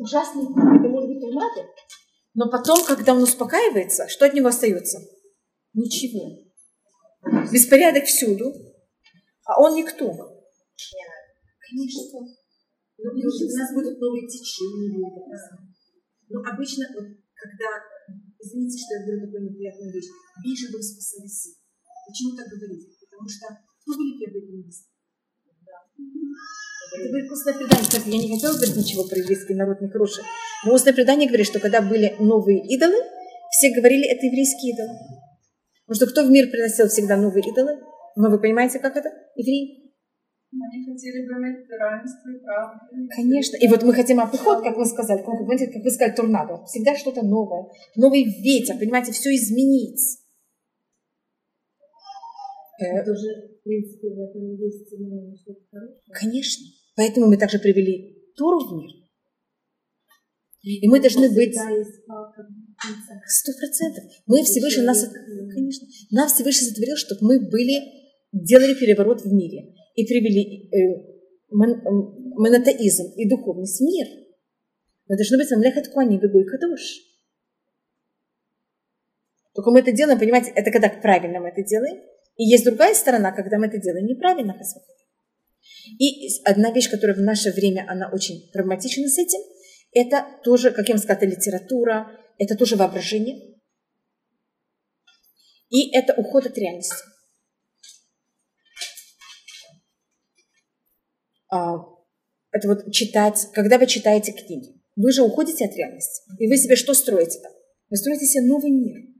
ужасный, это может быть торнадо, но потом, когда он успокаивается, что от него остается? Ничего. Беспорядок всюду, а он никто. Конечно. Но у нас будут новые течения. Но обычно, вот, когда, извините, что я говорю такую неприятную вещь, бежи был спасались. Почему так говорить? Потому что кто были первые коммунисты? Это будет устное предание. Кстати, я не хотела говорить ничего про еврейский народ нехороший. Но устное предание говорит, что когда были новые идолы, все говорили, это еврейские идолы. Потому что кто в мир приносил всегда новые идолы? Но ну, вы понимаете, как это? Евреи. Они хотели бы иметь равенство и право. Конечно. И вот мы хотим обход, как вы сказали, как, как вы сказали, торнадо. Всегда что-то новое. Новый ветер, понимаете, все изменить. Это уже, в принципе, в этом есть что-то хорошее. Конечно. Поэтому мы также привели Туру в мир. И мы должны быть... Сто процентов. Мы Всевышний нас... Конечно. Нас Всевышний сотворил, чтобы мы были... Делали переворот в мире. И привели э, монотеизм и духовность в мир. Мы должны быть Амлехат Куани, Бегуй Кадош. Только мы это делаем, понимаете, это когда правильно мы это делаем. И есть другая сторона, когда мы это делаем неправильно, И одна вещь, которая в наше время, она очень травматична с этим, это тоже, как я вам сказала, литература, это тоже воображение. И это уход от реальности. А, это вот читать, когда вы читаете книги, вы же уходите от реальности. И вы себе что строите? Вы строите себе новый мир.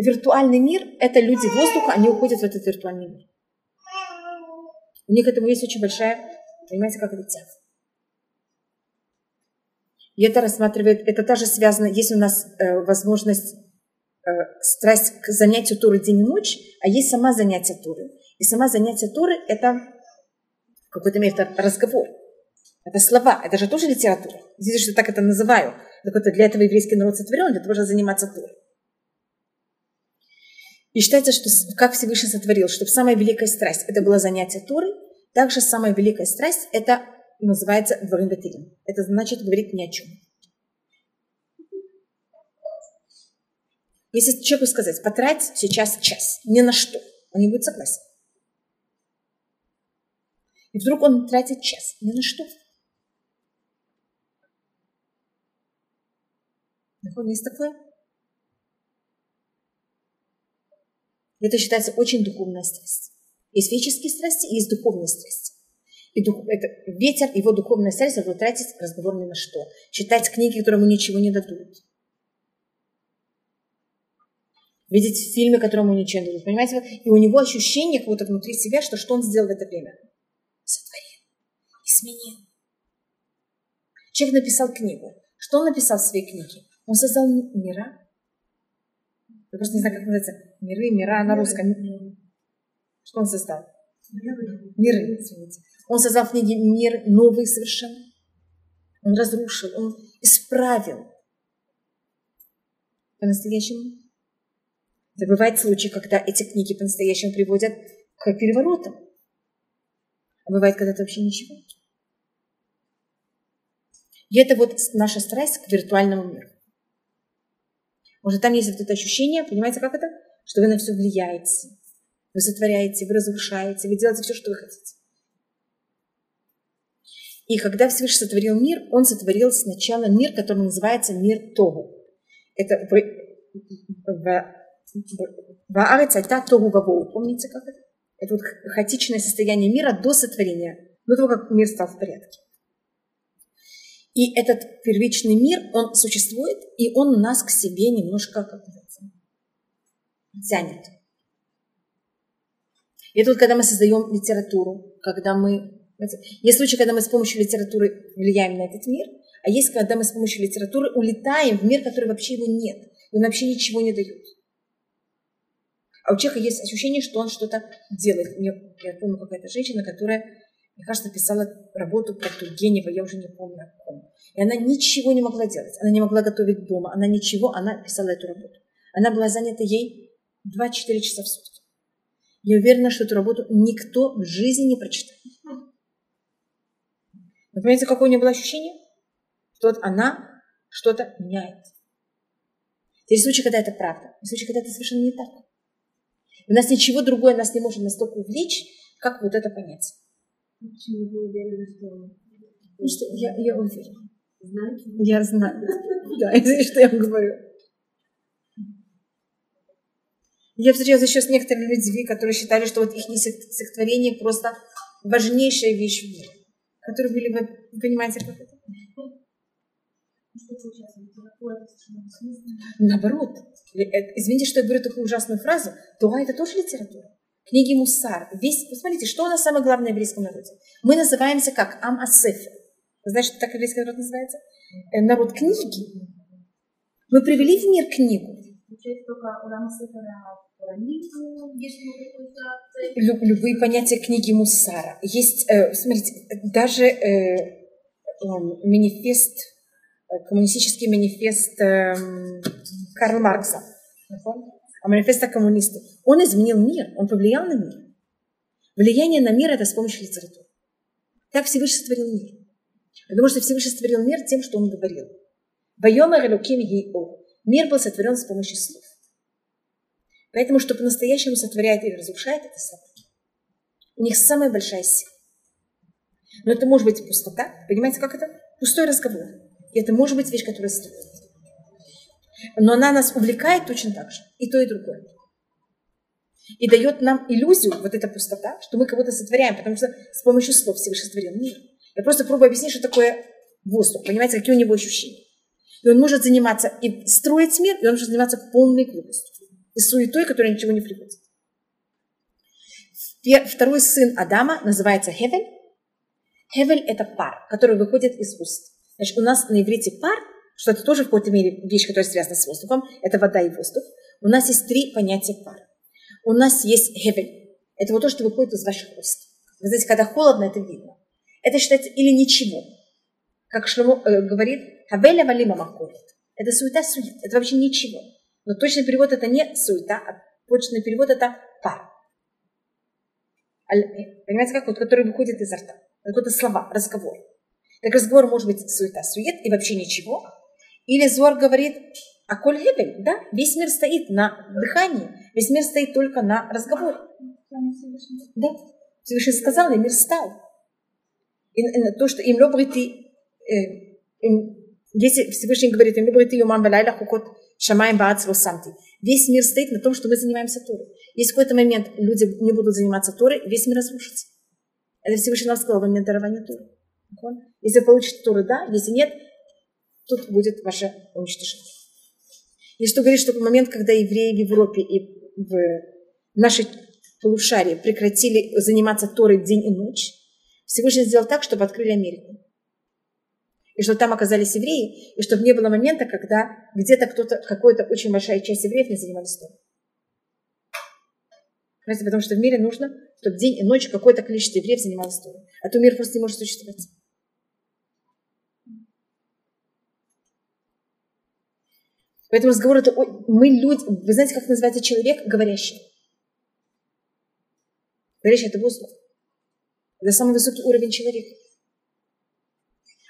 Виртуальный мир – это люди воздуха, они уходят в этот виртуальный мир. У них к этому есть очень большая Понимаете, как это тяга? И это рассматривает, это тоже связано, есть у нас э, возможность, э, страсть к занятию Туры день и ночь, а есть сама занятие Туры. И сама занятие Туры – это какой-то мере это разговор. Это слова, это же тоже литература. Здесь что так это называю. Так это для этого еврейский народ сотворен, для того, чтобы заниматься Турой. И считается, что как Всевышний сотворил, чтобы самая великая страсть – это было занятие Туры, также самая великая страсть – это называется дворим. Это значит говорить ни о чем. Если человеку сказать, потрать сейчас час, ни на что, он не будет согласен. И вдруг он тратит час, ни на что. Есть такое? Это считается очень духовная страсть. Есть физические страсти есть духовные страсти. И дух, это, ветер, его духовная страсть, это тратить разговор ни на что. Читать книги, которые ему ничего не дадут. Видеть фильмы, которые ему ничего не дадут. Понимаете? И у него ощущение какого-то внутри себя, что что он сделал в это время? Сотворил. Изменил. Человек написал книгу. Что он написал в своей книге? Он создал мира. Я просто не знаю, как называется. Миры, мира на русском. Что он создал? Миры, извините. Он создал в книге мир новый совершенно. Он разрушил, он исправил. По-настоящему. Да бывают случаи, когда эти книги по-настоящему приводят к переворотам. А бывает, когда это вообще ничего. И это вот наша страсть к виртуальному миру. Может, там есть вот это ощущение, понимаете, как это? Что вы на все влияете, вы сотворяете, вы разрушаете, вы делаете все, что вы хотите. И когда Всевышний сотворил мир, он сотворил сначала мир, который называется мир Тогу. Это в, в, в Аарец Айта Тогу Гавоу. Помните, как это? Это вот хаотичное состояние мира до сотворения, до того, как мир стал в порядке. И этот первичный мир, он существует, и он нас к себе немножко как тянет. И тут, когда мы создаем литературу, когда мы... Есть случаи, когда мы с помощью литературы влияем на этот мир, а есть, когда мы с помощью литературы улетаем в мир, который вообще его нет. И он вообще ничего не дает. А у человека есть ощущение, что он что-то делает. Я, я помню, какая-то женщина, которая, мне кажется, писала работу про Тургенева, я уже не помню о ком. И она ничего не могла делать. Она не могла готовить дома, она ничего, она писала эту работу. Она была занята ей 2-4 часа в сутки. Я уверена, что эту работу никто в жизни не прочитает. Вы понимаете, какое у нее было ощущение? Что вот она что-то меняет. Есть случаи, когда это правда. Есть случаи, когда это совершенно не так. У нас ничего другое нас не может настолько увлечь, как вот это понятие. Почему вы уверены, что... Ну что, я, я уверена. Знаете? Я знаю. Да, извините, что я вам говорю. Я встречалась еще с некоторыми людьми, которые считали, что вот их стихотворение просто важнейшая вещь в мире. Которые были, вы понимаете, как это? Наоборот. Э, извините, что я говорю такую ужасную фразу. Тура – это тоже литература. Книги Мусар. Весь, посмотрите, что у нас самое главное в еврейском народе? Мы называемся как Ам Асефер. Вы знаете, что так еврейский народ называется? Э, народ книги. Мы привели в мир книгу. Любые понятия книги Мусара. Есть, э, смотрите, даже э, э, манифест, э, коммунистический манифест э, Карла Маркса, а манифеста коммунистов. Он изменил мир, он повлиял на мир. Влияние на мир – это с помощью литературы. Так Всевышний сотворил мир. Потому что Всевышний сотворил мир тем, что он говорил. Вайомер Элоким Мир был сотворен с помощью слов. Поэтому, что по-настоящему сотворяет или разрушает, это собаки. У них самая большая сила. Но это может быть пустота. Понимаете, как это? Пустой разговор. И это может быть вещь, которая строит. Но она нас увлекает точно так же. И то, и другое. И дает нам иллюзию, вот эта пустота, что мы кого-то сотворяем, потому что с помощью слов Всевышний сотворил мир. Я просто пробую объяснить, что такое воздух. Понимаете, какие у него ощущения. И он может заниматься и строить мир, и он может заниматься полной глупостью и суетой, которая ничего не приводит. Второй сын Адама называется Хевель. Хевель – это пар, который выходит из уст. Значит, у нас на иврите пар, что это тоже в какой-то мере вещь, которая связана с воздухом, это вода и воздух. У нас есть три понятия пара. У нас есть хевель. Это вот то, что выходит из ваших уст. Вы знаете, когда холодно, это видно. Это считается или ничего. Как Шломо э, говорит, хавеля валима махолит. Это суета-сует. Это вообще ничего. Но точный перевод это не суета, а точный перевод это пар. Понимаете, как вот, который выходит изо рта. Какие-то слова, разговор. Так разговор может быть суета, сует и вообще ничего. Или Зор говорит, а коль гебель, да, весь мир стоит на дыхании, весь мир стоит только на разговоре. Да, Всевышний сказал, и мир стал. И, и то, что им лобрити, э, если Всевышний говорит, им лобрити юмам балайла хукот Шамаем Баац Русанти. Весь мир стоит на том, что мы занимаемся Торой. Если в какой-то момент люди не будут заниматься Торой, весь мир разрушится. Это Всевышний нам сказал, вам нет дарования Торы. Если получите Торы, да, если нет, тут будет ваше уничтожение. И что говорит, что в момент, когда евреи в Европе и в нашей полушарии прекратили заниматься Торой день и ночь, Всевышний сделал так, чтобы открыли Америку и что там оказались евреи, и чтобы не было момента, когда где-то кто-то, какая-то очень большая часть евреев не занимались Торой. Понимаете, потому что в мире нужно, чтобы день и ночь какое-то количество евреев занималось Торой. А то мир просто не может существовать. Поэтому разговор это мы люди, вы знаете, как называется человек говорящий? Говорящий это воздух. Это самый высокий уровень человека.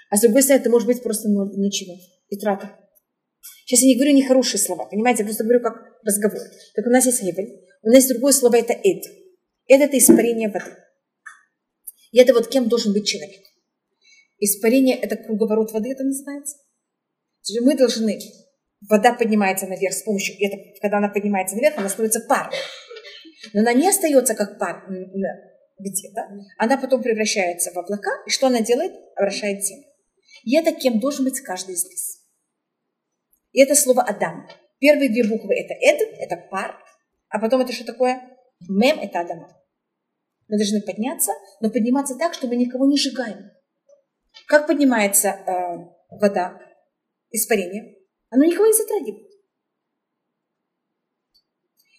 А с другой стороны, это может быть просто ничего. И трата. Сейчас я не говорю нехорошие слова, понимаете, я просто говорю как разговор. Так у нас есть гебель, у нас есть другое слово, это эд. Эд – это испарение воды. И это вот кем должен быть человек. Испарение – это круговорот воды, это называется. Мы должны, вода поднимается наверх с помощью, это, когда она поднимается наверх, она становится паром. Но она не остается как пар где-то, она потом превращается в облака, и что она делает? Обращает землю. И это кем должен быть каждый из нас. И это слово Адам. Первые две буквы это Эд, это пар, а потом это что такое? Мем это Адама. Мы должны подняться, но подниматься так, чтобы никого не сжигаем. Как поднимается э, вода, испарение? Оно никого не затрагивает.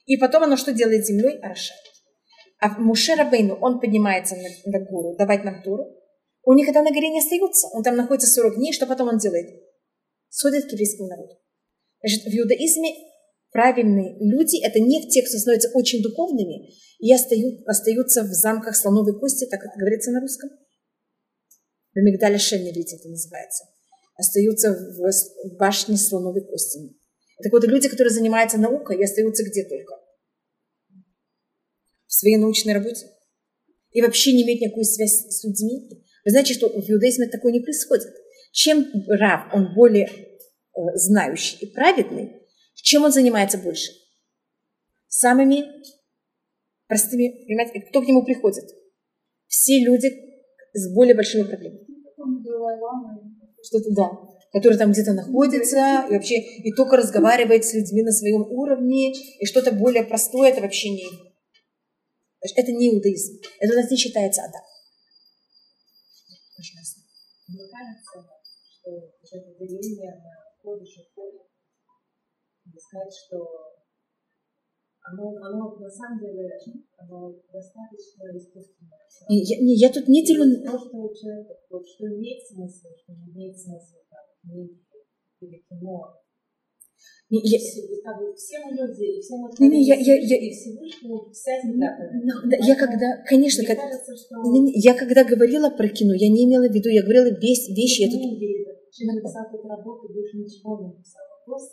И потом оно что делает землей? Орошает. А Муше Рабейну, он поднимается на, на гору, давать нам туру, он никогда на горе не остается. Он там находится 40 дней. Что потом он делает? Сходит к еврейскому народу. Значит, в иудаизме правильные люди – это не те, кто становятся очень духовными и остаются в замках слоновой кости, так как говорится на русском. в Мигдале Шеневите это называется, остаются в башне слоновой кости. Так вот, люди, которые занимаются наукой, остаются где только? В своей научной работе. И вообще не имеют никакую связь с людьми. Вы знаете, что в иудаизме такое не происходит. Чем раб, он более э, знающий и праведный, чем он занимается больше? Самыми простыми, понимаете, кто к нему приходит? Все люди с более большими проблемами. Что-то, да который там где-то находится, и вообще и только разговаривает с людьми на своем уровне, и что-то более простое, это вообще не Это не иудаизм. Это у нас не считается Адам. Мне кажется, что это деление на ходишь и сказать, что оно, оно на самом деле оно достаточно естественное. Я, не, я тут не делю... То, что у человека, вот, что имеет смысл, что не имеет смысла книги или кино. Не, я... Все мы люди, все мы не, не, я, я, я, и Всевышнему вся земля. Да, я когда, конечно, как, кажется, что... не, я когда говорила про кино, я не имела в виду, я говорила весь вещи. Я тут... Чем написал эту работу, больше ничего не написал. Вопрос,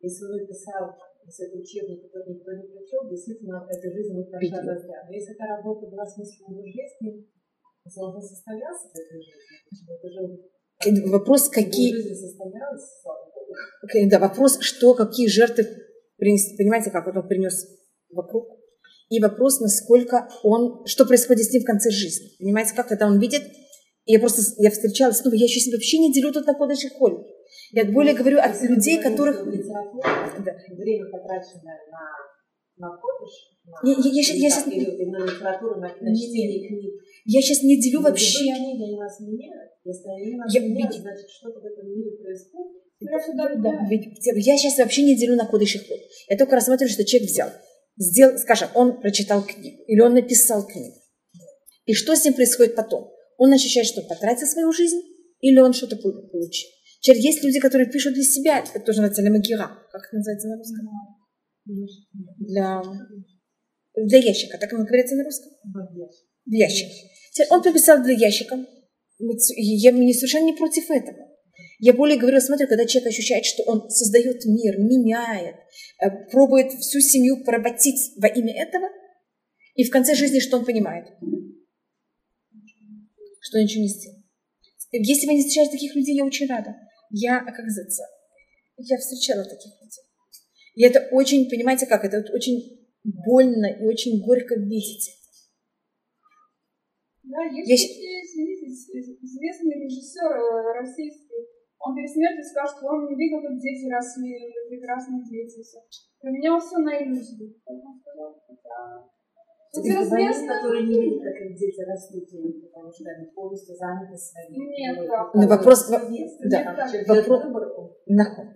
если он написал, если это учебник, который никто не прочел, действительно, эта жизнь не прошла разряд. Но если эта работа была смыслом жизни, если он состоялся в этой жизни, это же Вопрос, какие... Да, вопрос, что, какие жертвы принес, понимаете, как он принес вокруг. И вопрос, насколько он, что происходит с ним в конце жизни. Понимаете, как, когда он видит, и я просто, я встречалась, ну, я сейчас вообще не делю тут на кодыш и холь. Я более говорю от людей, которых... Да. Время потраченное на, на кодыш, я, я, я, я, сейчас... Я сейчас не делю вообще... Я, меняют, ведь... значит, что-то в этом мире происходит. Да, да, ведь я сейчас вообще не делю на код и ход. Я только рассматриваю, что человек взял, сделал, скажем, он прочитал книгу, или он написал книгу. И что с ним происходит потом? Он ощущает, что потратил свою жизнь, или он что-то получил. Теперь есть люди, которые пишут для себя, это тоже называется лемагира. Как это называется на русском? Для, для ящика, так оно говорится на русском? В ящик. Он прописал для ящика. Я не совершенно не против этого. Я более говорю, смотрю, когда человек ощущает, что он создает мир, меняет, э, пробует всю семью поработить во имя этого, и в конце жизни что он понимает? Что ничего не сделал. Если вы не встречаете таких людей, я очень рада. Я, как говорится, я встречала таких людей. И это очень, понимаете как, это очень больно и очень горько видеть да, есть я... известный режиссер э, российский, он перед смертью сказал, что он не видел, как дети росли, прекрасные дети. Все. Поменял все на иллюзию. Он сказал, это... Известно, которые не видят, как их дети растут, потому что они полностью заняты своим. Нет, да. Но вопрос... Да, вопрос...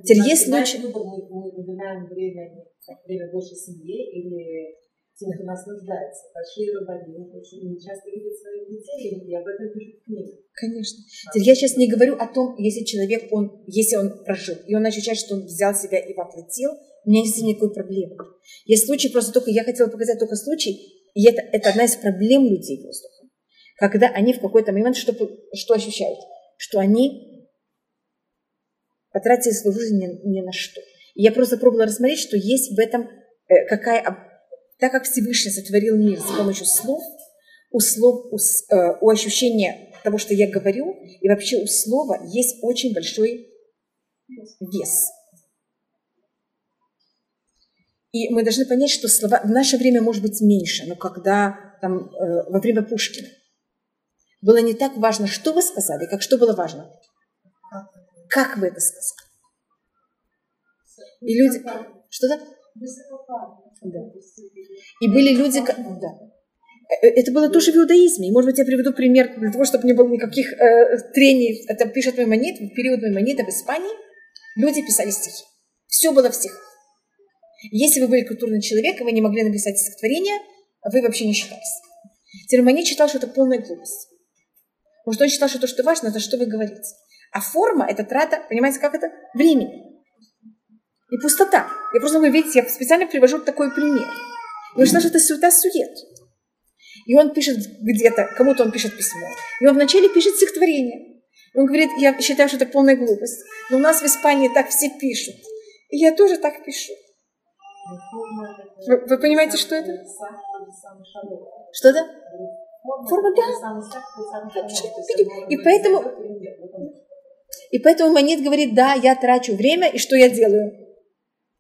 Теперь есть случай... Выбор мы, мы уделяем время, время больше семье или тех, кто нас нуждается. Большие рыбаки очень часто видят своих детей, и об этом пишут книги. Конечно. Я сейчас не говорю о том, если человек, он, если он прожил, и он ощущает, что он взял себя и воплотил, у меня нет никакой проблемы. Есть случай, просто только я хотела показать только случай, и это, это одна из проблем людей воздуха. Когда они в какой-то момент что, что ощущают? Что они потратили свою жизнь ни, ни на что. И я просто пробовала рассмотреть, что есть в этом э, какая так как Всевышний сотворил мир с помощью слов, у слов, у, э, у ощущения того, что я говорю, и вообще у слова есть очень большой вес. И мы должны понять, что слова в наше время может быть меньше, но когда там, э, во время Пушкина было не так важно, что вы сказали, как что было важно. Как вы это сказали. И люди... Что-то? Да. И были люди... Да. Э, это было тоже в иудаизме. И, может быть, я приведу пример для того, чтобы не было никаких э, трений. Это пишет Маймонит, в период Маймонита в Испании люди писали стихи. Все было в стихах. Если вы были культурный человек, и вы не могли написать стихотворение, вы вообще не считались. Маймонит считал, что это полная глупость. Потому что он считал, что то, что важно, это что вы говорите. А форма – это трата, понимаете, как это? Времени и пустота. Я просто, вы видите, я специально привожу такой пример. Я считаю, что это суета сует. И он пишет где-то, кому-то он пишет письмо. И он вначале пишет стихотворение. Он говорит, я считаю, что это полная глупость. Но у нас в Испании так все пишут. И я тоже так пишу. Вы, вы понимаете, что это? Что это? Форма, да. И поэтому, и поэтому Манит говорит, да, я трачу время, и что я делаю?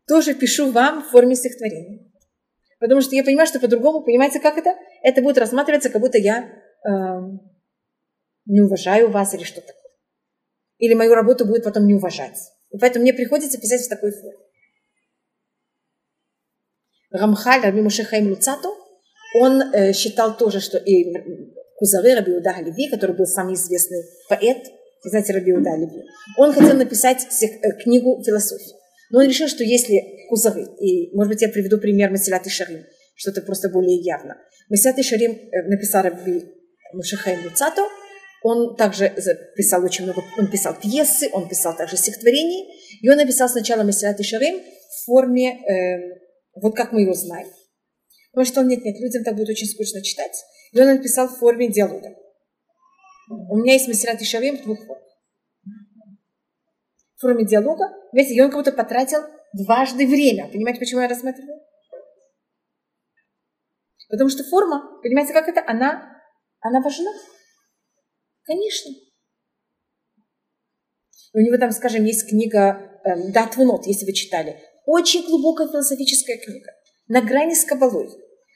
Тоже пишу вам в форме стихотворения. Потому что я понимаю, что по-другому, понимаете, как это? Это будет рассматриваться, как будто я э, не уважаю вас или что-то. Или мою работу будет потом не уважать. И поэтому мне приходится писать в такой форме. Рамхаль, Раби Муше Хаим Луцато, он э, считал тоже, что и Кузавы Раби Уда Леви, который был самый известный поэт, знаете, Раби Уда Леви, он хотел написать э, книгу философии. Но он решил, что если Кузавы, и, может быть, я приведу пример Масилат Шарим, что-то просто более явно. Масилат Шарим э, написал Раби Мушахаим Луцато, он также писал очень много, он писал пьесы, он писал также стихотворения, и он написал сначала Масилат Шарим в форме, э, вот как мы его знаем. Потому что он, нет, нет, людям так будет очень скучно читать. И он написал в форме диалога. У меня есть Масилат и Шарим в двух формах в форме диалога, видите, и он как будто потратил дважды время. Понимаете, почему я рассматриваю? Потому что форма, понимаете, как это? Она, она важна. Конечно. У него там, скажем, есть книга эм, Датвунот, если вы читали. Очень глубокая философическая книга. На грани с кабалой.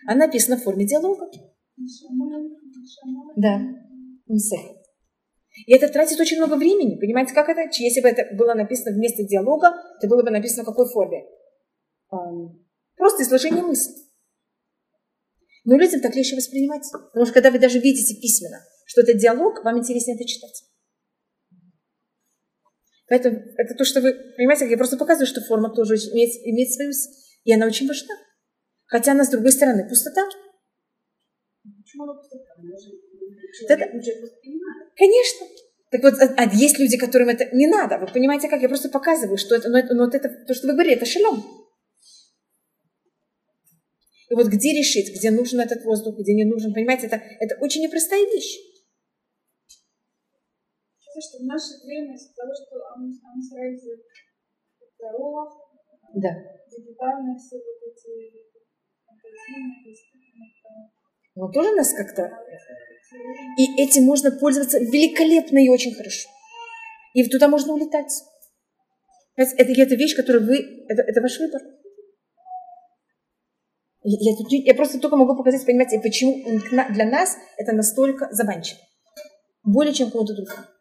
Она написана в форме диалога. Да. И это тратит очень много времени. Понимаете, как это? Если бы это было написано вместо диалога, это было бы написано в какой форме? Просто изложение мысли. Но людям так легче воспринимать. Потому что когда вы даже видите письменно, что это диалог, вам интереснее это читать. Поэтому это то, что вы понимаете, я просто показываю, что форма тоже имеет, имеет свою... И она очень важна. Хотя она с другой стороны пустота. Почему она пустота? Это... Конечно. Так вот, а, а есть люди, которым это не надо. Вы понимаете, как? Я просто показываю, что это, ну, это, ну, вот это, то, что вы говорите, это шалом. И вот где решить, где нужен этот воздух, где не нужен, понимаете, это, это очень непростая вещь. Что в наше время из-за того, что Амсрайзер здоров, да. дигитальные все вот эти магазины, он тоже нас как-то и этим можно пользоваться великолепно и очень хорошо. И туда можно улетать. Это, это вещь, которую вы... Это, это ваш выбор. Я, я, я просто только могу показать, понимаете, почему для нас это настолько заманчиво. Более, чем кому-то другому.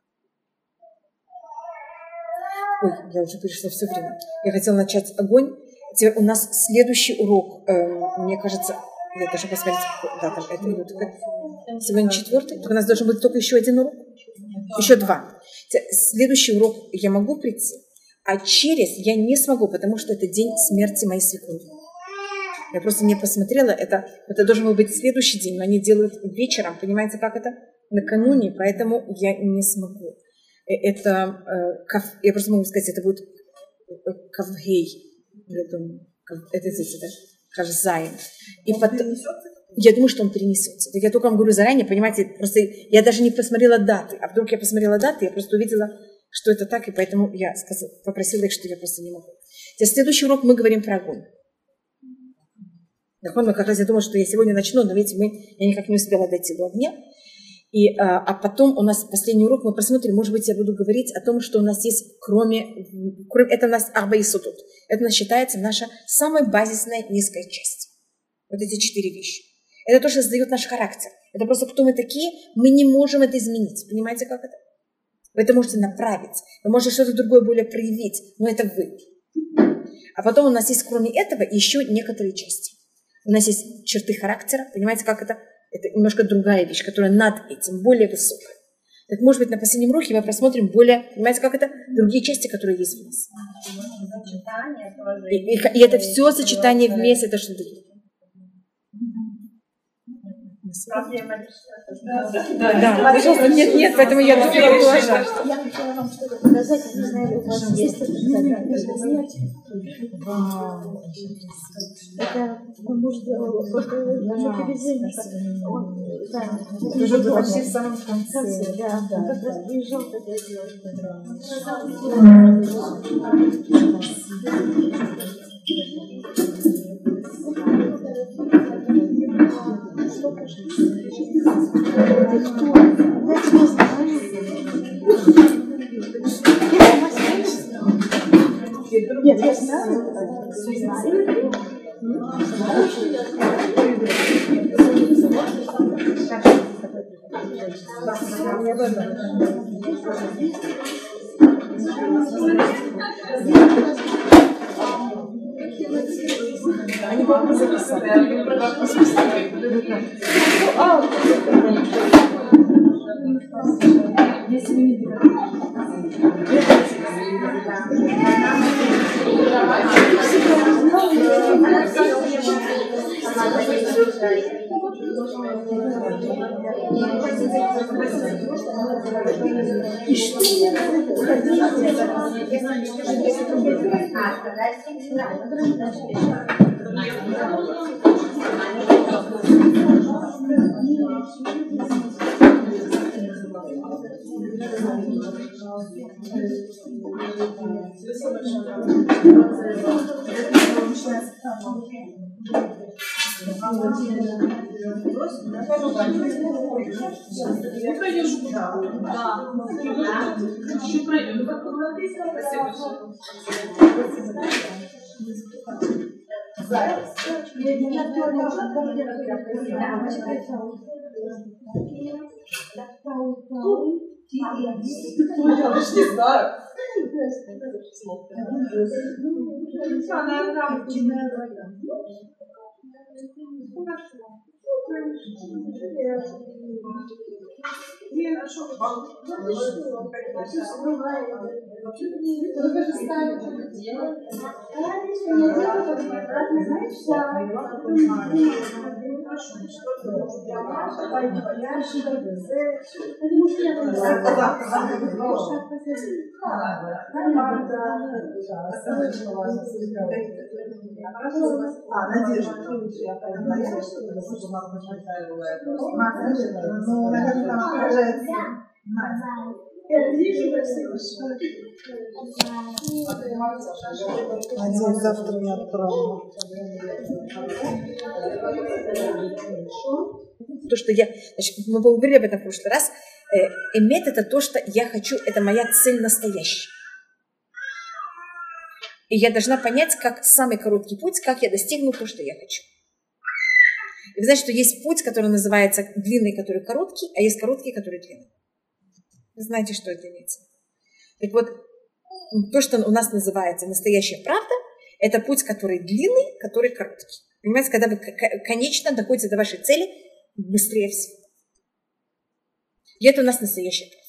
Ой, я уже перешла все время. Я хотела начать огонь. Теперь у нас следующий урок, э, мне кажется, я даже посмотреть, да, там это идет. Сегодня четвертый, так у нас должен быть только еще один урок. Еще два. Следующий урок я могу прийти, а через я не смогу, потому что это день смерти моей свекрови. Я просто не посмотрела, это, это должен был быть следующий день, но они делают вечером, понимаете, как это? Накануне, поэтому я не смогу. Э, это, э, я просто могу сказать, это будет э, кавгей, я думаю, это здесь, да? Кавзайн. И потом... Я думаю, что он перенесется. Так я только вам говорю заранее, понимаете, просто я даже не посмотрела даты. А вдруг я посмотрела даты, я просто увидела, что это так, и поэтому я сказала, попросила их, что я просто не могу. Теперь следующий урок мы говорим про огонь. Мы как раз я думала, что я сегодня начну, но видите, мы, я никак не успела дойти до огня. И, а, а потом у нас последний урок мы посмотрим, может быть, я буду говорить о том, что у нас есть, кроме, кроме это у нас арба и сутут. Это у нас считается наша самая базисная низкая часть. Вот эти четыре вещи. Это то, что создает наш характер. Это просто кто мы такие, мы не можем это изменить. Понимаете, как это? Вы это можете направить, вы можете что-то другое более проявить, но это вы. А потом у нас есть, кроме этого, еще некоторые части. У нас есть черты характера, понимаете, как это? Это немножко другая вещь, которая над этим, более высокая. Так, может быть, на последнем уроке мы просмотрим более, понимаете, как это, другие части, которые есть в нас. И, и, и это все сочетание вместе, это что-то Да, пожалуйста, нет, нет, поэтому я тут не положила. Я хотела вам что-то показать, я не знаю, у вас есть это Это мой муж сделал на поведение. Он, да, Уже почти в самом конце. да, он как раз приезжал тогда делать. Нет, я знаю. Они Чупраюк. Да. Чупраюк. Зараз. Я тоже Я ж не знаю. Она там. Хорошо. Вы даже ставите это дело. Если не дело, то обратно знаешь, я... Потому что я... А, Надежда. Ну, наверное, там отражается. Надеюсь, завтра не отправлю. То, что я... Значит, мы поговорили об этом в прошлый раз. Эмет это то, что я хочу, это моя цель настоящая. И я должна понять, как самый короткий путь, как я достигну то, что я хочу. И вы знаете, что есть путь, который называется длинный, который короткий, а есть короткий, который длинный. Вы знаете, что это имеется. Так вот, то, что у нас называется настоящая правда, это путь, который длинный, который короткий. Понимаете, когда вы конечно доходите до вашей цели быстрее всего. И это у нас настоящая правда.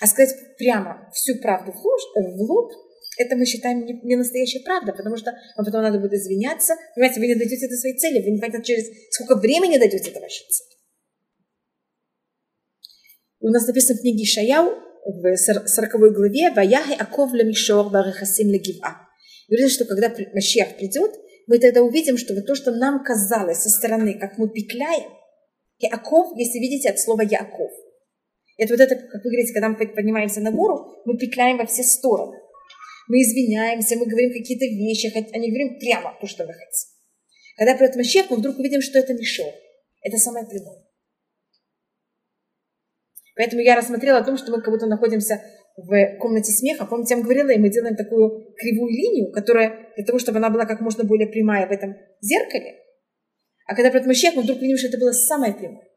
А сказать прямо всю правду в, ложь, в лоб, это мы считаем не, не настоящая правда, потому что вам потом надо будет извиняться. Понимаете, вы не дойдете до своей цели, вы не понимаете, через сколько времени дойдете до вашей цели. У нас написано в книге Шаяу в 40 главе «Ваяхи аков лемишор барахасим легива». Говорится, что когда Машех придет, мы тогда увидим, что вот то, что нам казалось со стороны, как мы петляем, Яков, если видите, от слова Яков. Это вот это, как вы говорите, когда мы поднимаемся на гору, мы петляем во все стороны. Мы извиняемся, мы говорим какие-то вещи, а не говорим прямо то, что мы хотим. Когда придет Машех, мы вдруг увидим, что это мешок. Это самое прямое. Поэтому я рассмотрела о том, что мы как будто находимся в комнате смеха. Помните, я вам говорила, и мы делаем такую кривую линию, которая для того, чтобы она была как можно более прямая в этом зеркале. А когда придет Машех, мы вдруг видим, что это было самое прямое.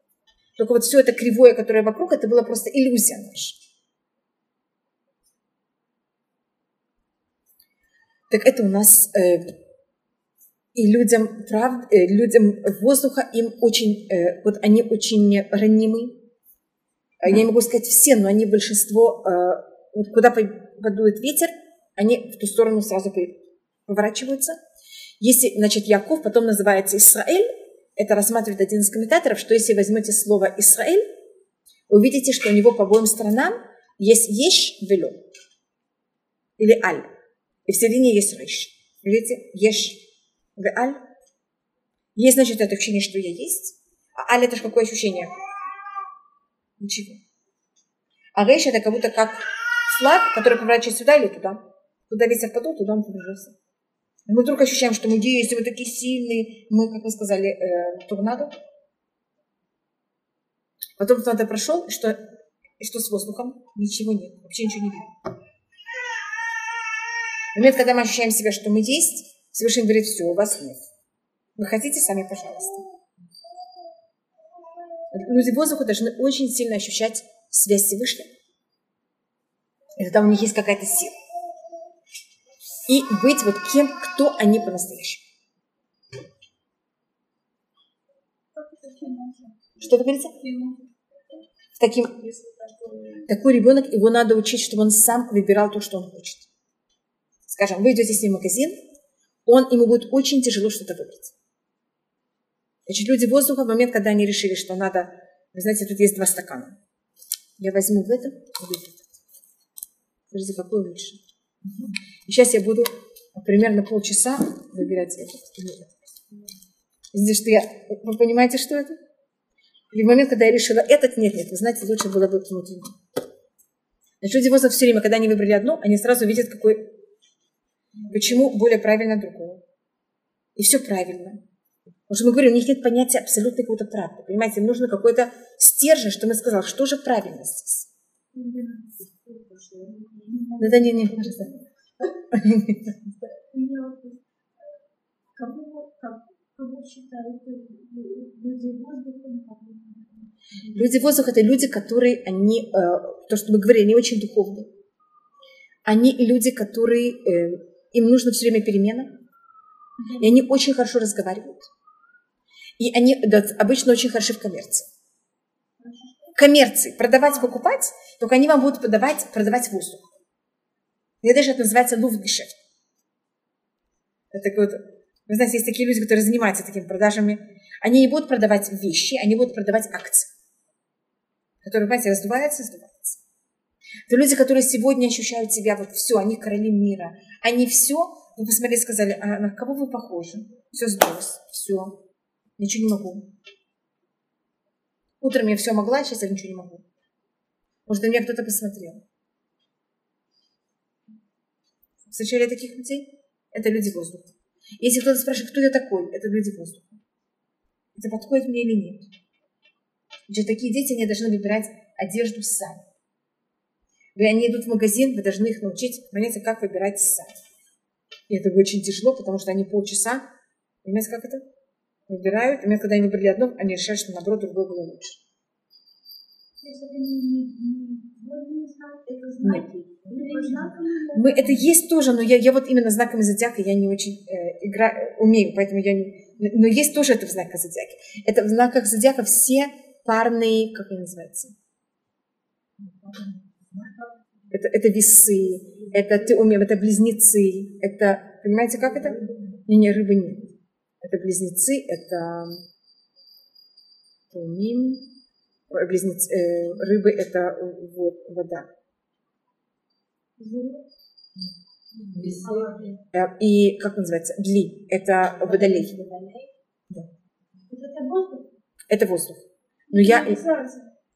Только вот все это кривое, которое вокруг, это была просто иллюзия наша. Так это у нас э, и людям, прав, э, людям воздуха, им очень, э, вот они очень ранимы. Я не могу сказать все, но они большинство, э, вот куда подует ветер, они в ту сторону сразу поворачиваются. Если, значит, Яков потом называется Израиль, это рассматривает один из комментаторов, что если возьмете слово Израиль, увидите, что у него по обоим сторонам есть еш вело. Или аль. И в середине есть рыш. Видите? Еш аль. Есть, значит, это ощущение, что я есть. А аль это же какое ощущение? Ничего. А рейш это как будто как флаг, который поворачивается сюда или туда. Куда ветер подул, туда он повернулся. Мы вдруг ощущаем, что мы действуем, мы такие сильные, мы, как вы сказали, э, торнадо. Потом торнадо прошел, и что, и что с воздухом? Ничего нет, вообще ничего не видно. В момент, когда мы ощущаем себя, что мы есть, Всевышний говорит, все, у вас нет. Вы хотите, сами, пожалуйста. Люди воздуха должны очень сильно ощущать связь с Всевышним. И тогда у них есть какая-то сила. И быть вот кем, кто они по-настоящему. Что вы говорите? Таким, такой ребенок, его надо учить, чтобы он сам выбирал то, что он хочет. Скажем, вы идете с ним в магазин, он, ему будет очень тяжело что-то выбрать. Значит, люди воздуха в момент, когда они решили, что надо, вы знаете, тут есть два стакана. Я возьму в этом и в этот. Подожди, какой лучше? Сейчас я буду примерно полчаса выбирать этот. Здесь что я... Вы понимаете, что это? И в момент, когда я решила этот, нет, нет, вы знаете, лучше было бы внутренний. Значит, люди воздуха все время, когда они выбрали одно, они сразу видят, какой... Почему более правильно другое. И все правильно. Потому что мы говорим, у них нет понятия абсолютной какой-то правды. Понимаете, им нужно какой-то стержень, что мы сказал, что же правильно здесь. Да, да, не, не, пожалуйста. Люди воздуха это люди, которые, они, то, что мы говорили, они очень духовные. Они люди, которые, им нужно все время перемена, и они очень хорошо разговаривают. И они да, обычно очень хороши в коммерции. Коммерции. Продавать, покупать, только они вам будут продавать, продавать воздух. Я даже это называется луфтгешефт. Это вот, вы знаете, есть такие люди, которые занимаются такими продажами. Они не будут продавать вещи, они будут продавать акции, которые, понимаете, раздуваются, раздуваются. Это люди, которые сегодня ощущают себя, вот все, они короли мира. Они все, вы посмотрели, сказали, а на кого вы похожи? Все сброс, все. Ничего не могу. Утром я все могла, сейчас я ничего не могу. Может, на меня кто-то посмотрел. Встречали таких людей? Это люди воздуха. Если кто-то спрашивает, кто я такой, это люди воздуха. Это подходит мне или нет? Значит, такие дети, они должны выбирать одежду сами. Вы, они идут в магазин, вы должны их научить, понимаете, как выбирать сами. И это очень тяжело, потому что они полчаса, понимаете, как это? Выбирают, и когда они выбрали одно, они решают, что наоборот другое было лучше. Нет. Мы, это есть тоже, но я, я вот именно знаками зодиака я не очень э, игра, умею, поэтому я не... Но есть тоже это в знаках зодиака. Это в знаках зодиака все парные, как они называются? Это, это весы, это ты умеешь, это близнецы, это, понимаете, как это? Не, не, рыбы нет. Это близнецы, это тумим, близнецы, э, рыбы это вот, вода. Э, и как называется? Дли. Это водолей. Да. Это воздух. Но я...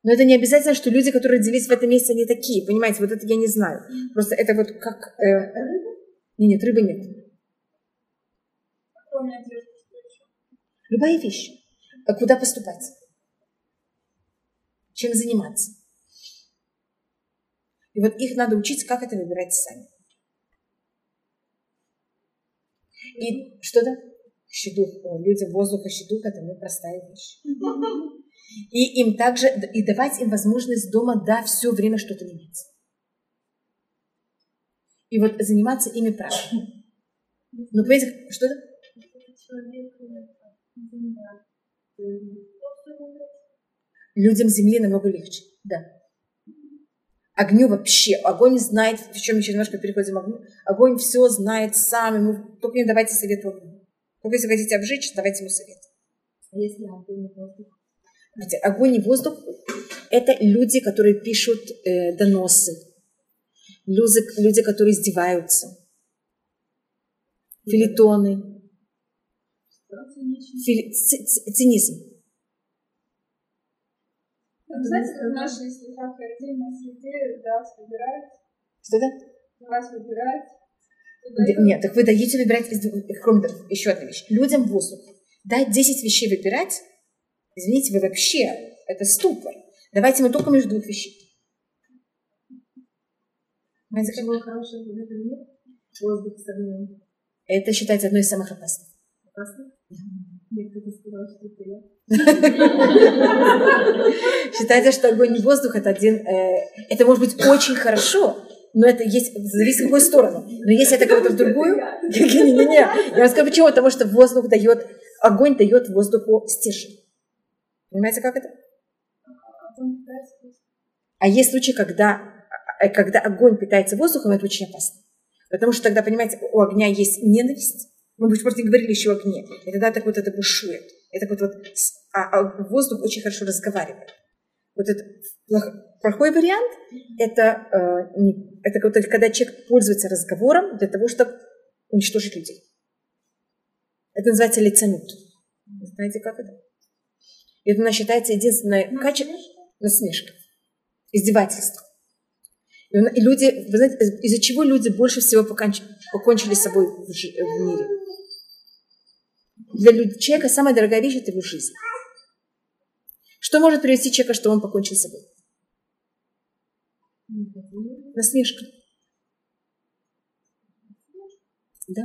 Но это не обязательно, что люди, которые родились в этом месте, они такие. Понимаете, вот это я не знаю. Просто это вот как... Э... Нет, нет, рыбы нет. Любая вещь. Куда поступать? Чем заниматься? И вот их надо учить, как это выбирать сами. И что-то? Щедух. О, людям воздуха щедух – это непростая вещь. И им также, и давать им возможность дома, да, все время что-то менять. И вот заниматься ими правильно. Ну, понимаете, что-то? Людям Земли намного легче, да. Огню вообще, огонь знает, в чем еще немножко переходим огню, огонь все знает сам, ему, только не давайте совет огню. Только если хотите обжечь, давайте ему совет. А если огонь и воздух? Знаете, огонь и воздух – это люди, которые пишут э, доносы, люди, люди, которые издеваются, филитоны, фили- ц- ц- цинизм. Вы знаете, в нашей слегка отдельной среде дать выбирать, Что это? дать выбирать. Д- Нет, так вы даете выбирать, из двух- кроме того, еще одна вещь. Людям воздух. Дать 10 вещей выбирать, извините, вы вообще, это ступор. Давайте мы только между двух вещей. Понимаете, как? Хорошее в этом мире – воздух с огнем. Это считается одной из самых опасных. Опасно? Мне кто-то сказал, что это я. Считается, что огонь и воздух это один, э, это может быть очень хорошо, но это есть, зависит в какую сторону. Но если это кого-то в другую, не-не-не, я вам скажу почему, потому что воздух дает, огонь дает воздуху стержень. Понимаете, как это? А есть случаи, когда, э, когда огонь питается воздухом, это очень опасно. Потому что тогда, понимаете, у огня есть ненависть. Мы бы просто не говорили еще о огне. И тогда так вот это бушует. Это вот, вот а, а воздух очень хорошо разговаривает. Вот этот плох- плохой вариант это, э, не- это вот когда человек пользуется разговором для того, чтобы уничтожить людей. Это называется лицанут. Знаете, как это? Это у нас считается единственное качество насмешка, издевательство. И, люди, вы знаете, из- из-за чего люди больше всего поконч- покончили с собой в, в мире? Для человека самая дорогая вещь – это его жизнь. Что может привести человека, что он покончил с собой? Насмешка. Да.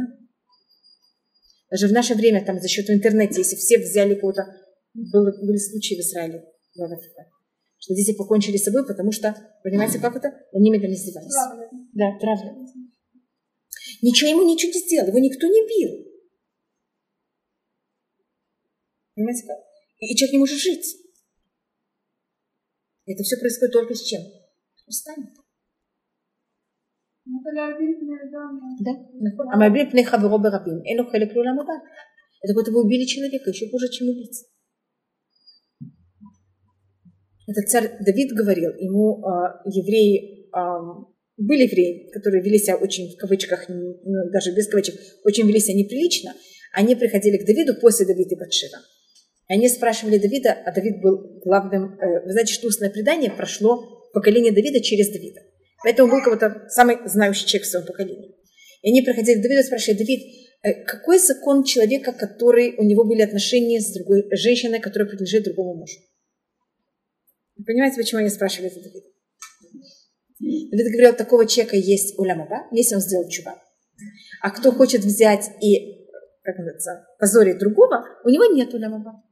Даже в наше время, там, за счет интернета, если все взяли кого-то, было, были случаи в Израиле, в Африке, что дети покончили с собой, потому что, понимаете, как это? Над ними там издевались. Правда. Да, правда. Ничего ему ничего не сделал, его никто не бил. Понимаете как? И, и человек не может жить. Это все происходит только с чем? Устами. Да. Амабин а пней хаверо барабин. Эну хелек лулам аба. Это как будто вы убили человека, еще хуже, чем убийца. Это царь Давид говорил, ему э, евреи, э, были евреи, которые вели себя очень в кавычках, даже без кавычек, очень вели себя неприлично, они приходили к Давиду после Давида и Батшира. Они спрашивали Давида, а Давид был главным, э, вы знаете, что устное предание прошло поколение Давида через Давида. Поэтому был кого-то самый знающий человек в своем поколении. И они приходили к Давиду и спрашивали, Давид, э, какой закон человека, который у него были отношения с другой женщиной, которая принадлежит другому мужу? Вы понимаете, почему они спрашивали это Давида? Давид говорил, такого человека есть улямаба, если он сделал чува. А кто хочет взять и, как называется, позорить другого, у него нет улямаба.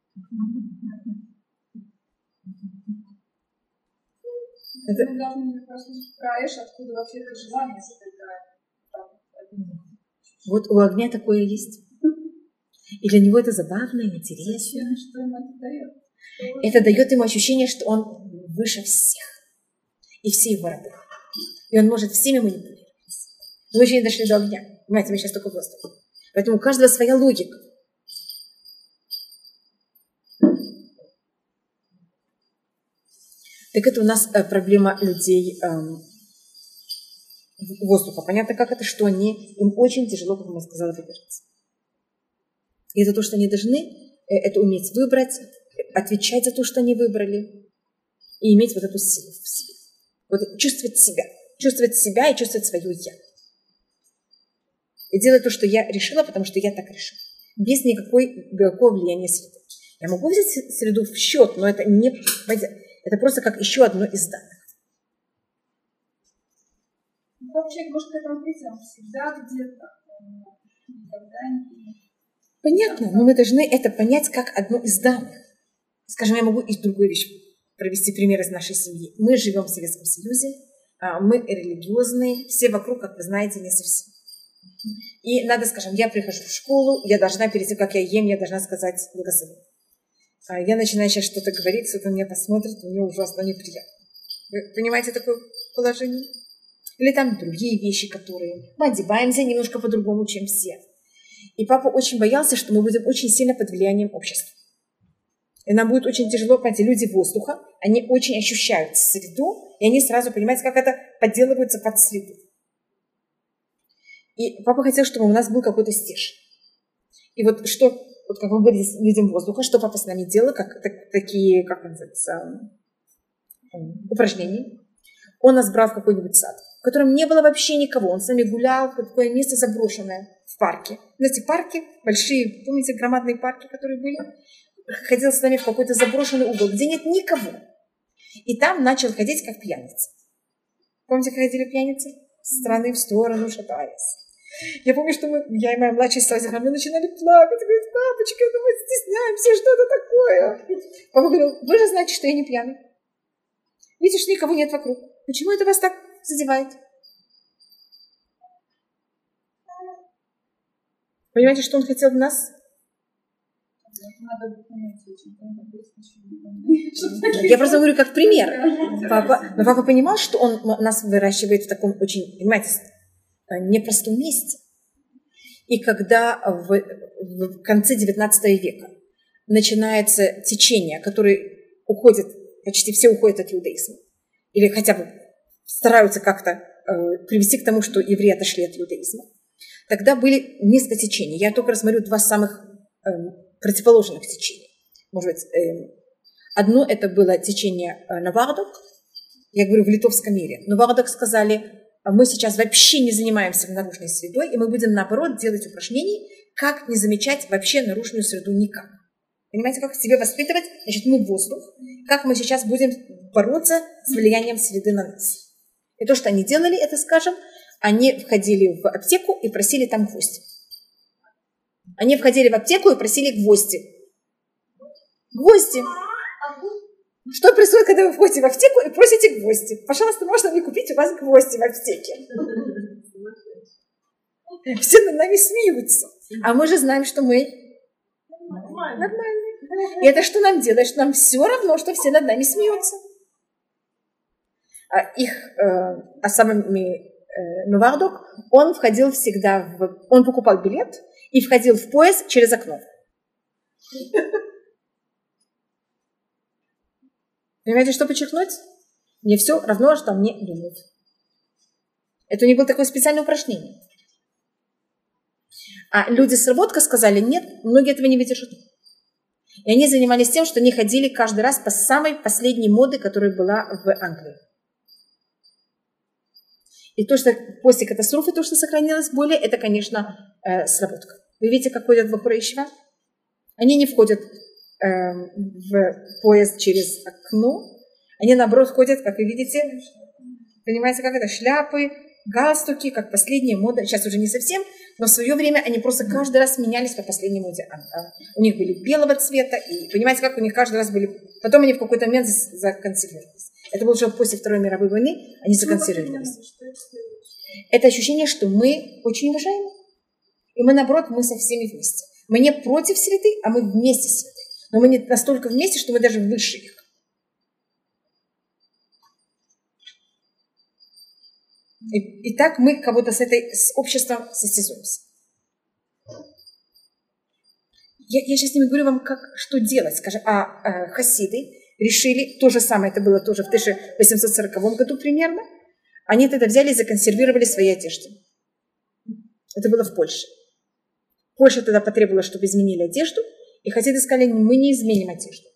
Это- Мы должны послушать про Эш, откуда вообще это желание создать. Вот у огня такое есть. И для него это забавно и интересно. Что им это дает? Это дает ему ощущение, что он выше всех. И все его рабы. И он может всеми манипулировать. Мы еще не дошли до огня. Понимаете, мы сейчас только в воздухе. Поэтому у каждого своя логика. Так это у нас э, проблема людей эм, воздуха. Понятно, как это, что они, им очень тяжело, как я сказала, выбираться. И это то, что они должны, э, это уметь выбрать, отвечать за то, что они выбрали, и иметь вот эту силу в себе. Вот чувствовать себя. Чувствовать себя и чувствовать свое «я». И делать то, что я решила, потому что я так решила. Без никакой, никакого влияния среды. Я могу взять среду в счет, но это не, это просто как еще одно из данных. Ну, Как человек может к этому прийти? Он всегда где-то. он Никогда не... Понятно, но мы должны это понять как одно из данных. Скажем, я могу и другую вещь провести пример из нашей семьи. Мы живем в Советском Союзе, а, мы религиозные, все вокруг, как вы знаете, не совсем. И надо, скажем, я прихожу в школу, я должна перед тем, как я ем, я должна сказать благословение. А Я начинаю сейчас что-то говорить, кто-то меня посмотрит, мне ужасно неприятно. Вы понимаете такое положение? Или там другие вещи, которые мы одеваемся немножко по-другому, чем все. И папа очень боялся, что мы будем очень сильно под влиянием общества. И нам будет очень тяжело, понимаете, люди воздуха, они очень ощущают среду, и они сразу, понимаете, как это подделываются под среду. И папа хотел, чтобы у нас был какой-то стеж. И вот что, вот как мы были людям воздуха, что папа с нами делал, как так, такие, как называется, упражнения. Он нас брал в какой-нибудь сад, в котором не было вообще никого. Он с нами гулял в такое место заброшенное в парке. Знаете, парки, большие, помните, громадные парки, которые были? Ходил с нами в какой-то заброшенный угол, где нет никого. И там начал ходить как пьяница. Помните, как ходили пьяницы? С стороны в сторону шатаясь. Я помню, что мы, я и моя младшая сестра, мы начинали плакать. Говорит, папочка, ну мы стесняемся, что это такое? Папа говорил, вы же знаете, что я не пьяный. Видишь, никого нет вокруг. Почему это вас так задевает? Понимаете, что он хотел в нас? Я просто говорю как пример. Папа, но папа понимал, что он нас выращивает в таком очень, понимаете, непростом месте. И когда в, в конце XIX века начинается течение, которое уходит, почти все уходят от иудаизма, или хотя бы стараются как-то э, привести к тому, что евреи отошли от иудаизма, тогда были несколько течений. Я только рассмотрю два самых э, противоположных течения. Может быть, э, одно это было течение э, Навардок, я говорю в литовском мире. Навардок сказали, мы сейчас вообще не занимаемся наружной средой, и мы будем, наоборот, делать упражнения, как не замечать вообще наружную среду никак. Понимаете, как себе воспитывать? Значит, мы воздух. Как мы сейчас будем бороться с влиянием среды на нас? И то, что они делали, это, скажем, они входили в аптеку и просили там гвозди. Они входили в аптеку и просили гвозди. Гвозди. Что происходит, когда вы входите в аптеку и просите гвозди? Пожалуйста, можно мне купить у вас гвозди в аптеке? Все над нами смеются. А мы же знаем, что мы нормальные. И это что нам делает? Что нам все равно, что все над нами смеются. А их, э, а самыми э, Нувардок, он входил всегда в... Он покупал билет и входил в поезд через окно. Понимаете, что подчеркнуть? Мне все равно, что мне думают. Это у них было такое специальное упражнение. А люди с работка сказали, нет, многие этого не выдержат. И они занимались тем, что они ходили каждый раз по самой последней моде, которая была в Англии. И то, что после катастрофы, то, что сохранилось более, это, конечно, э, слободка. Вы видите, как ходят в Апурейшева? Они не входят в поезд через окно, они наоборот ходят, как вы видите, понимаете, как это, шляпы, галстуки, как последняя мода, сейчас уже не совсем, но в свое время они просто каждый раз менялись по последней моде. А, а, у них были белого цвета, и понимаете, как у них каждый раз были... Потом они в какой-то момент законсервировались. Это было уже после Второй мировой войны, они законсервировались. Это ощущение, что мы очень уважаемы. И мы, наоборот, мы со всеми вместе. Мы не против среды, а мы вместе с средой но мы не настолько вместе, что мы даже выше их. И, и так мы как будто с, этой, с обществом состязуемся. Я, я сейчас не говорю вам, как, что делать. Скажем, а, а хасиды решили, то же самое, это было тоже в 1840 году примерно, они тогда взяли и законсервировали свои одежды. Это было в Польше. Польша тогда потребовала, чтобы изменили одежду – и хасиды сказали, мы не изменим одежду.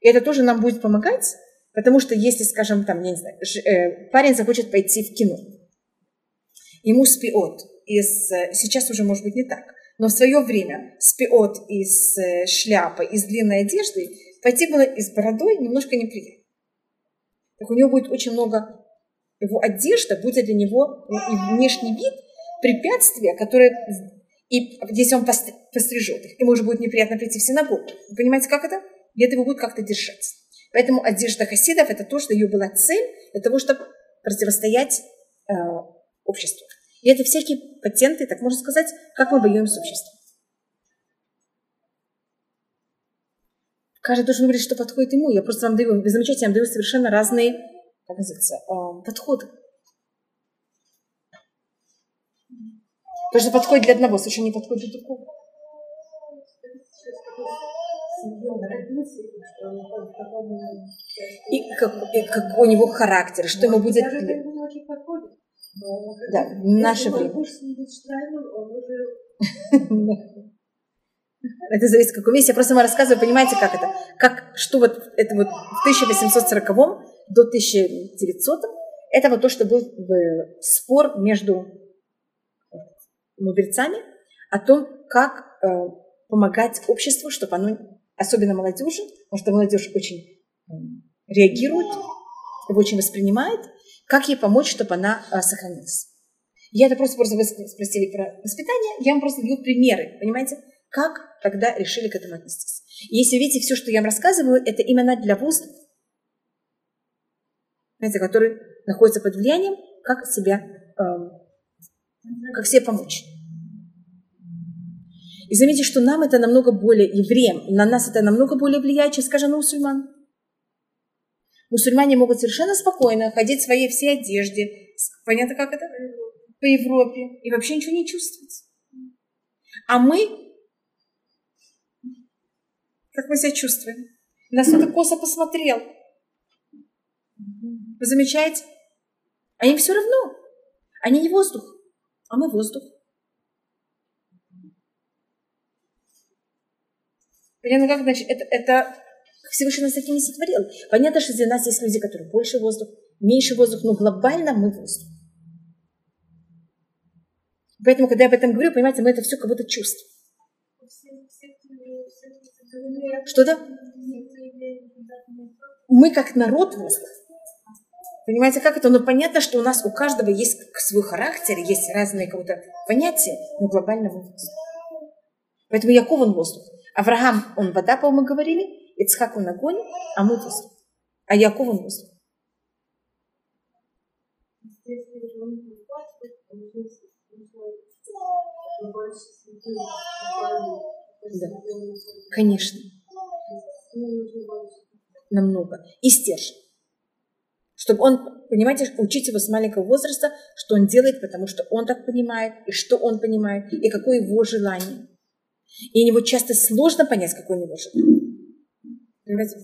И это тоже нам будет помогать, потому что если, скажем, там, я не знаю, э, парень захочет пойти в кино, ему спиот из, э, сейчас уже может быть не так, но в свое время спиот из э, шляпы, из длинной одежды, пойти было из бородой немножко неприятно. Так у него будет очень много, его одежда будет для него и внешний вид препятствия, которое и если он пострижет их, ему уже будет неприятно прийти в синагогу. Вы понимаете, как это? И это его будет как-то держать. Поэтому одежда хасидов – это то, что ее была цель для того, чтобы противостоять э, обществу. И это всякие патенты, так можно сказать, как мы воюем с обществом. Каждый должен говорить, что подходит ему. Я просто вам даю, вы замечаете, я вам даю совершенно разные как называется, э, подходы. То, что подходит для одного, совершенно не подходит для другого. и как, и какой у него характер, что ему будет... Даже это ему не очень подходит. Но Да, в наше время. Это зависит, в каком месте. Я просто вам рассказываю, понимаете, как это? Как, что вот это вот в 1840 до 1900 это вот то, что был э, спор между мудрецами о том, как э, помогать обществу, чтобы оно, особенно молодежи, потому что молодежь очень э, реагирует, его очень воспринимает, как ей помочь, чтобы она э, сохранилась. Я это просто, просто вы спросили про воспитание, я вам просто даю примеры, понимаете, как тогда решили к этому отнестись. И если видите, все, что я вам рассказываю, это именно для вуз, знаете, который находится под влиянием, как себя, эм, как себе помочь. И заметьте, что нам это намного более, евреям, на нас это намного более влияет, чем, скажем, мусульман. Мусульмане могут совершенно спокойно ходить в своей всей одежде, понятно, как это? По Европе, и вообще ничего не чувствовать. А мы, как мы себя чувствуем? Нас кто-то косо посмотрел. Вы замечаете? А им все равно. Они не воздух, а мы воздух. Понятно, как значит? Это, это Всевышний нас таким не сотворил. Понятно, что среди нас есть люди, которые больше воздух, меньше воздух, но глобально мы воздух. Поэтому, когда я об этом говорю, понимаете, мы это все как будто чувствуем. Что-то? Мы как народ воздух. Понимаете, как это? Ну, понятно, что у нас у каждого есть свой характер, есть разные какие-то понятия, но глобально. Поэтому Яков он воздух. Авраам, он вода, по-моему, говорили, Ицхак он огонь, а мы воздух. А Яков он воздух. Да. Конечно. Намного. И стержень. Чтобы он, понимаете, учить его с маленького возраста, что он делает, потому что он так понимает, и что он понимает, и какое его желание. И у него часто сложно понять, какое у него желание. Понимаете?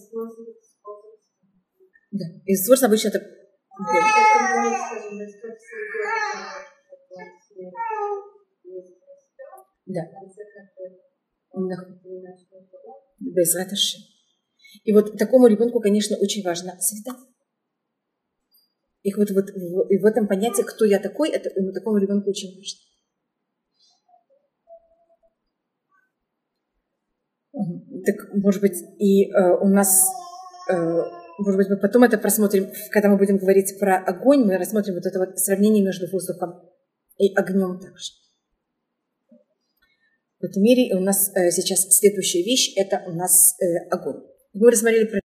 Да. И сложно обычно это... Да. Без раташи. И вот такому ребенку, конечно, очень важна среда. И вот, вот и в этом понятии, кто я такой, это ну, такому ребенку очень важно. Так, может быть, и э, у нас, э, может быть, мы потом это просмотрим, когда мы будем говорить про огонь, мы рассмотрим вот это вот сравнение между воздухом и огнем также. В этом мире у нас э, сейчас следующая вещь – это у нас э, огонь. Мы рассмотрели про